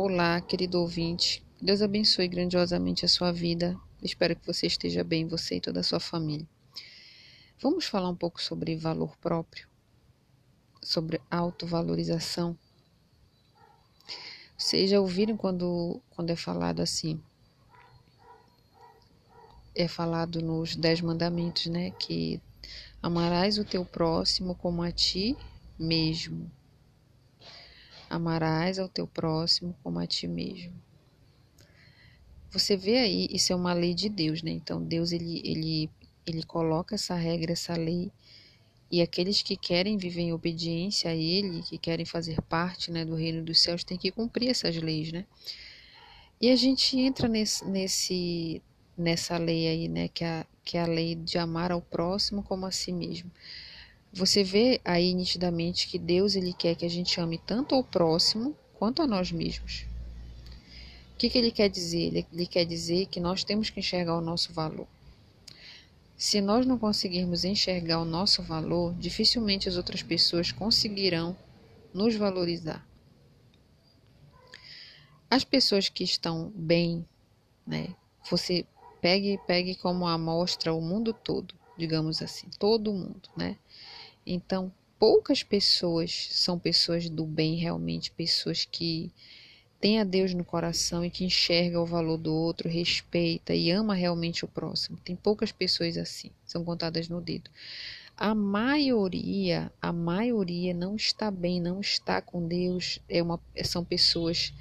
Olá, querido ouvinte. Deus abençoe grandiosamente a sua vida. Espero que você esteja bem, você e toda a sua família. Vamos falar um pouco sobre valor próprio, sobre autovalorização. Vocês já ouviram quando, quando é falado assim? É falado nos Dez Mandamentos, né? Que amarás o teu próximo como a ti mesmo. Amarás ao teu próximo como a ti mesmo. Você vê aí, isso é uma lei de Deus, né? Então Deus ele, ele, ele coloca essa regra, essa lei, e aqueles que querem viver em obediência a Ele, que querem fazer parte né, do reino dos céus, têm que cumprir essas leis, né? E a gente entra nesse, nesse nessa lei aí, né, que é, que é a lei de amar ao próximo como a si mesmo. Você vê aí nitidamente que Deus ele quer que a gente ame tanto ao próximo quanto a nós mesmos. O que, que ele quer dizer? Ele, ele quer dizer que nós temos que enxergar o nosso valor. Se nós não conseguirmos enxergar o nosso valor, dificilmente as outras pessoas conseguirão nos valorizar. As pessoas que estão bem, né? Você pegue pegue como amostra o mundo todo, digamos assim, todo mundo, né? Então, poucas pessoas são pessoas do bem realmente, pessoas que têm a Deus no coração e que enxerga o valor do outro, respeita e ama realmente o próximo. Tem poucas pessoas assim, são contadas no dedo. A maioria, a maioria não está bem, não está com Deus. É uma, são pessoas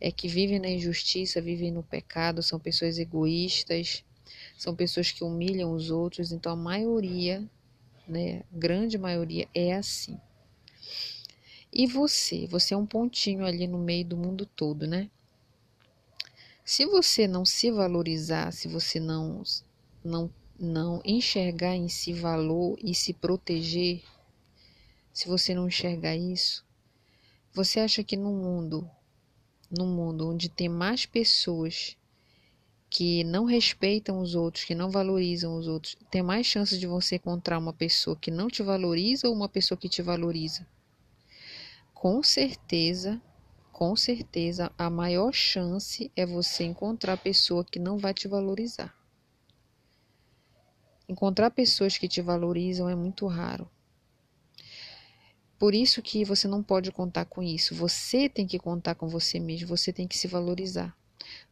é que vivem na injustiça, vivem no pecado, são pessoas egoístas, são pessoas que humilham os outros. Então a maioria né? Grande maioria é assim. E você? Você é um pontinho ali no meio do mundo todo, né? Se você não se valorizar, se você não não não enxergar em si valor e se proteger, se você não enxergar isso, você acha que no mundo, no mundo onde tem mais pessoas que não respeitam os outros, que não valorizam os outros, tem mais chances de você encontrar uma pessoa que não te valoriza ou uma pessoa que te valoriza. Com certeza, com certeza, a maior chance é você encontrar pessoa que não vai te valorizar. Encontrar pessoas que te valorizam é muito raro. Por isso que você não pode contar com isso. Você tem que contar com você mesmo, você tem que se valorizar.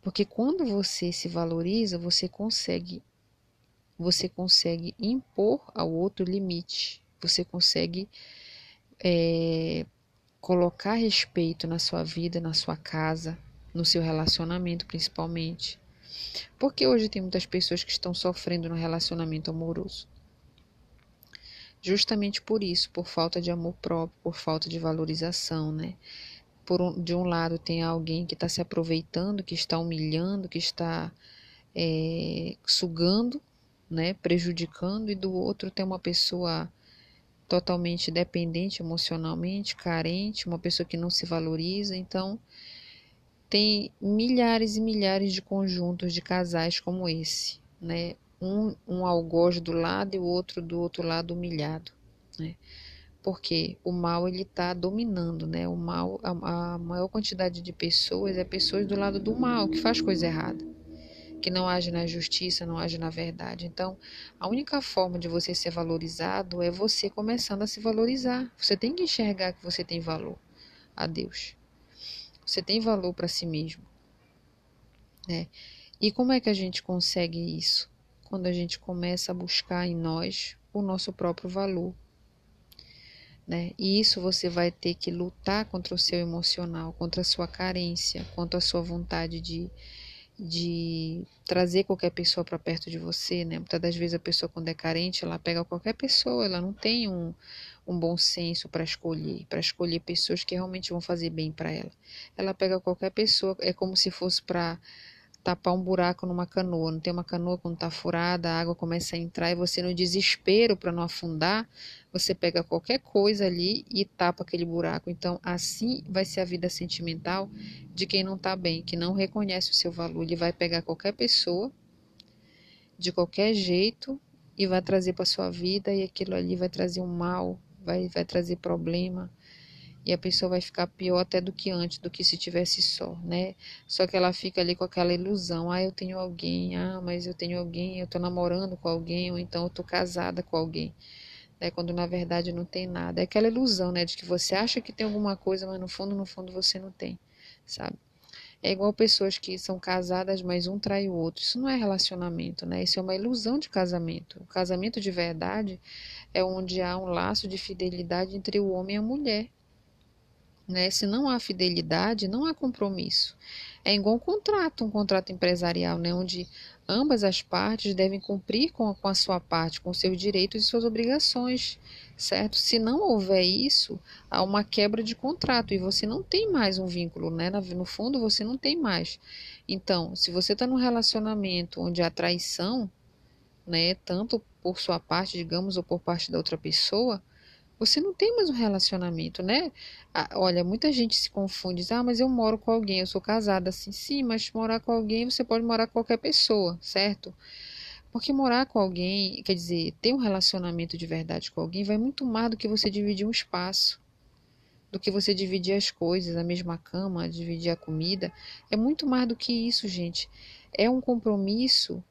Porque quando você se valoriza, você consegue você consegue impor ao outro limite. Você consegue é, colocar respeito na sua vida, na sua casa, no seu relacionamento, principalmente. Porque hoje tem muitas pessoas que estão sofrendo no relacionamento amoroso. Justamente por isso, por falta de amor próprio, por falta de valorização, né? Um, de um lado tem alguém que está se aproveitando, que está humilhando, que está é, sugando, né, prejudicando, e do outro tem uma pessoa totalmente dependente emocionalmente, carente, uma pessoa que não se valoriza. Então, tem milhares e milhares de conjuntos de casais como esse, né? Um, um algoz do lado e o outro do outro lado humilhado, né? Porque o mal ele está dominando, né? O mal, a, a, maior quantidade de pessoas é pessoas do lado do mal que faz coisa errada, que não age na justiça, não age na verdade. Então, a única forma de você ser valorizado é você começando a se valorizar. Você tem que enxergar que você tem valor a Deus. Você tem valor para si mesmo, né? E como é que a gente consegue isso? Quando a gente começa a buscar em nós o nosso próprio valor né? E isso você vai ter que lutar contra o seu emocional, contra a sua carência, contra a sua vontade de, de trazer qualquer pessoa para perto de você, né? Muitas das vezes a pessoa quando é carente, ela pega qualquer pessoa, ela não tem um, um bom senso para escolher, para escolher pessoas que realmente vão fazer bem para ela. Ela pega qualquer pessoa, é como se fosse para tapar um buraco numa canoa. Não tem uma canoa quando está furada, a água começa a entrar e você, no desespero para não afundar, você pega qualquer coisa ali e tapa aquele buraco. Então, assim vai ser a vida sentimental de quem não está bem, que não reconhece o seu valor. Ele vai pegar qualquer pessoa, de qualquer jeito, e vai trazer para sua vida, e aquilo ali vai trazer um mal, vai, vai trazer problema. E a pessoa vai ficar pior até do que antes, do que se tivesse só, né? Só que ela fica ali com aquela ilusão, ah, eu tenho alguém, ah, mas eu tenho alguém, eu tô namorando com alguém, ou então eu tô casada com alguém, né? Quando na verdade não tem nada. É aquela ilusão, né, de que você acha que tem alguma coisa, mas no fundo, no fundo você não tem, sabe? É igual pessoas que são casadas, mas um trai o outro. Isso não é relacionamento, né? Isso é uma ilusão de casamento. O casamento de verdade é onde há um laço de fidelidade entre o homem e a mulher. Né? Se não há fidelidade, não há compromisso. É igual um contrato, um contrato empresarial, né? onde ambas as partes devem cumprir com a, com a sua parte, com seus direitos e suas obrigações, certo? Se não houver isso, há uma quebra de contrato e você não tem mais um vínculo, né? No fundo, você não tem mais. Então, se você está num relacionamento onde há traição, né, tanto por sua parte, digamos, ou por parte da outra pessoa, você não tem mais um relacionamento, né? Ah, olha, muita gente se confunde, diz, ah, mas eu moro com alguém, eu sou casada, assim, sim, mas morar com alguém você pode morar com qualquer pessoa, certo? Porque morar com alguém, quer dizer, ter um relacionamento de verdade com alguém vai muito mais do que você dividir um espaço, do que você dividir as coisas, a mesma cama, dividir a comida. É muito mais do que isso, gente. É um compromisso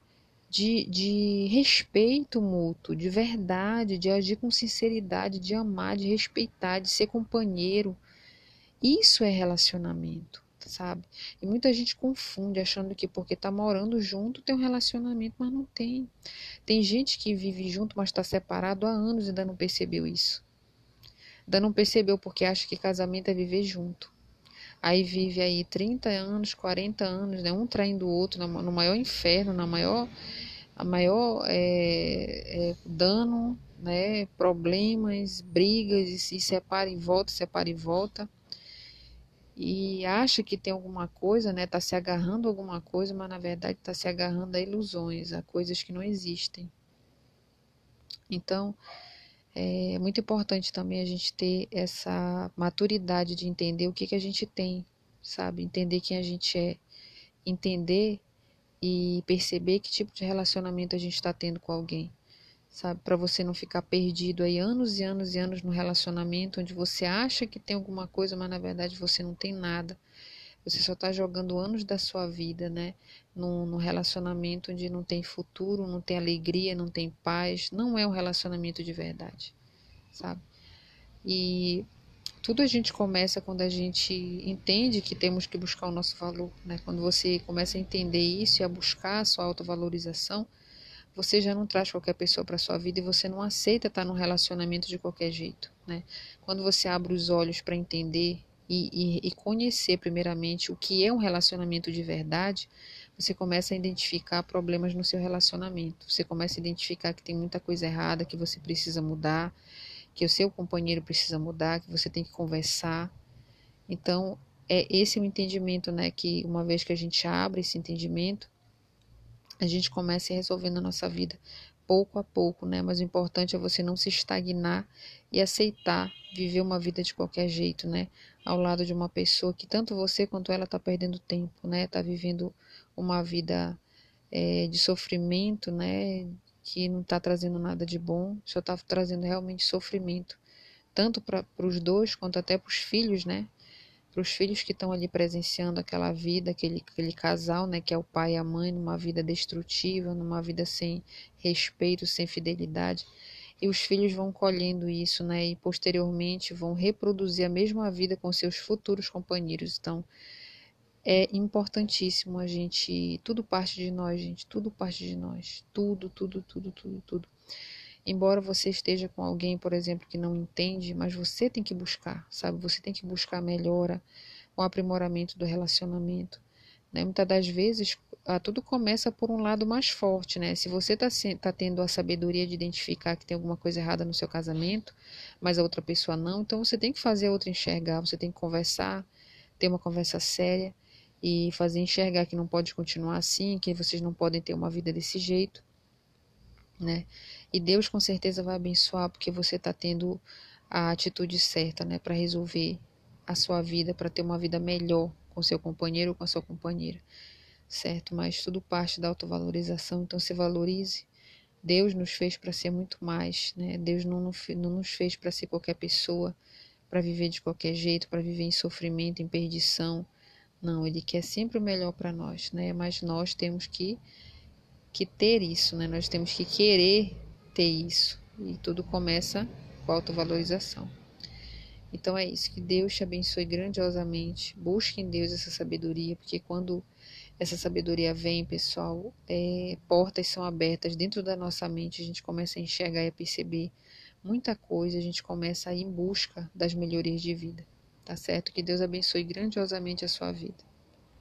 de, de respeito mútuo, de verdade, de agir com sinceridade, de amar, de respeitar, de ser companheiro. Isso é relacionamento, sabe? E muita gente confunde achando que porque tá morando junto tem um relacionamento, mas não tem. Tem gente que vive junto, mas está separado há anos e ainda não percebeu isso. Ainda não percebeu porque acha que casamento é viver junto. Aí vive aí 30 anos, 40 anos, né? um traindo o outro no maior inferno, na maior, a maior é, é, dano, né? problemas, brigas, e se separa e volta, separa e volta. E acha que tem alguma coisa, né? Tá se agarrando a alguma coisa, mas na verdade está se agarrando a ilusões, a coisas que não existem. Então, é muito importante também a gente ter essa maturidade de entender o que, que a gente tem, sabe? Entender quem a gente é. Entender e perceber que tipo de relacionamento a gente está tendo com alguém, sabe? Para você não ficar perdido aí anos e anos e anos no relacionamento onde você acha que tem alguma coisa, mas na verdade você não tem nada. Você só está jogando anos da sua vida, né? Num, num, relacionamento onde não tem futuro, não tem alegria, não tem paz. Não é um relacionamento de verdade, sabe? E tudo a gente começa quando a gente entende que temos que buscar o nosso valor, né? Quando você começa a entender isso e a buscar a sua autovalorização, você já não traz qualquer pessoa para sua vida e você não aceita estar num relacionamento de qualquer jeito, né? Quando você abre os olhos para entender e, e, e conhecer primeiramente o que é um relacionamento de verdade, você começa a identificar problemas no seu relacionamento. Você começa a identificar que tem muita coisa errada, que você precisa mudar, que o seu companheiro precisa mudar, que você tem que conversar. Então, é esse o entendimento, né? Que uma vez que a gente abre esse entendimento, a gente começa a resolver na nossa vida pouco a pouco, né? Mas o importante é você não se estagnar e aceitar viver uma vida de qualquer jeito, né? Ao lado de uma pessoa que tanto você quanto ela está perdendo tempo, né? Está vivendo uma vida é, de sofrimento, né? Que não está trazendo nada de bom, só está trazendo realmente sofrimento, tanto para os dois quanto até para os filhos, né? para os filhos que estão ali presenciando aquela vida, aquele, aquele casal, né, que é o pai e a mãe, numa vida destrutiva, numa vida sem respeito, sem fidelidade. E os filhos vão colhendo isso, né, e posteriormente vão reproduzir a mesma vida com seus futuros companheiros. Então, é importantíssimo a gente, tudo parte de nós, gente, tudo parte de nós, tudo, tudo, tudo, tudo, tudo. Embora você esteja com alguém, por exemplo, que não entende, mas você tem que buscar, sabe? Você tem que buscar melhora, o aprimoramento do relacionamento. Né? Muitas das vezes, tudo começa por um lado mais forte, né? Se você está tá tendo a sabedoria de identificar que tem alguma coisa errada no seu casamento, mas a outra pessoa não, então você tem que fazer a outra enxergar, você tem que conversar, ter uma conversa séria e fazer enxergar que não pode continuar assim, que vocês não podem ter uma vida desse jeito né? E Deus com certeza vai abençoar porque você está tendo a atitude certa, né, para resolver a sua vida, para ter uma vida melhor com seu companheiro ou com a sua companheira, certo? Mas tudo parte da autovalorização, então se valorize. Deus nos fez para ser muito mais, né? Deus não, nos fez para ser qualquer pessoa, para viver de qualquer jeito, para viver em sofrimento, em perdição. Não, ele quer sempre o melhor para nós, né? Mas nós temos que que ter isso, né? Nós temos que querer ter isso. E tudo começa com a autovalorização. Então é isso, que Deus te abençoe grandiosamente. Busque em Deus essa sabedoria, porque quando essa sabedoria vem, pessoal, é, portas são abertas dentro da nossa mente, a gente começa a enxergar e a perceber muita coisa, a gente começa a ir em busca das melhorias de vida, tá certo? Que Deus abençoe grandiosamente a sua vida.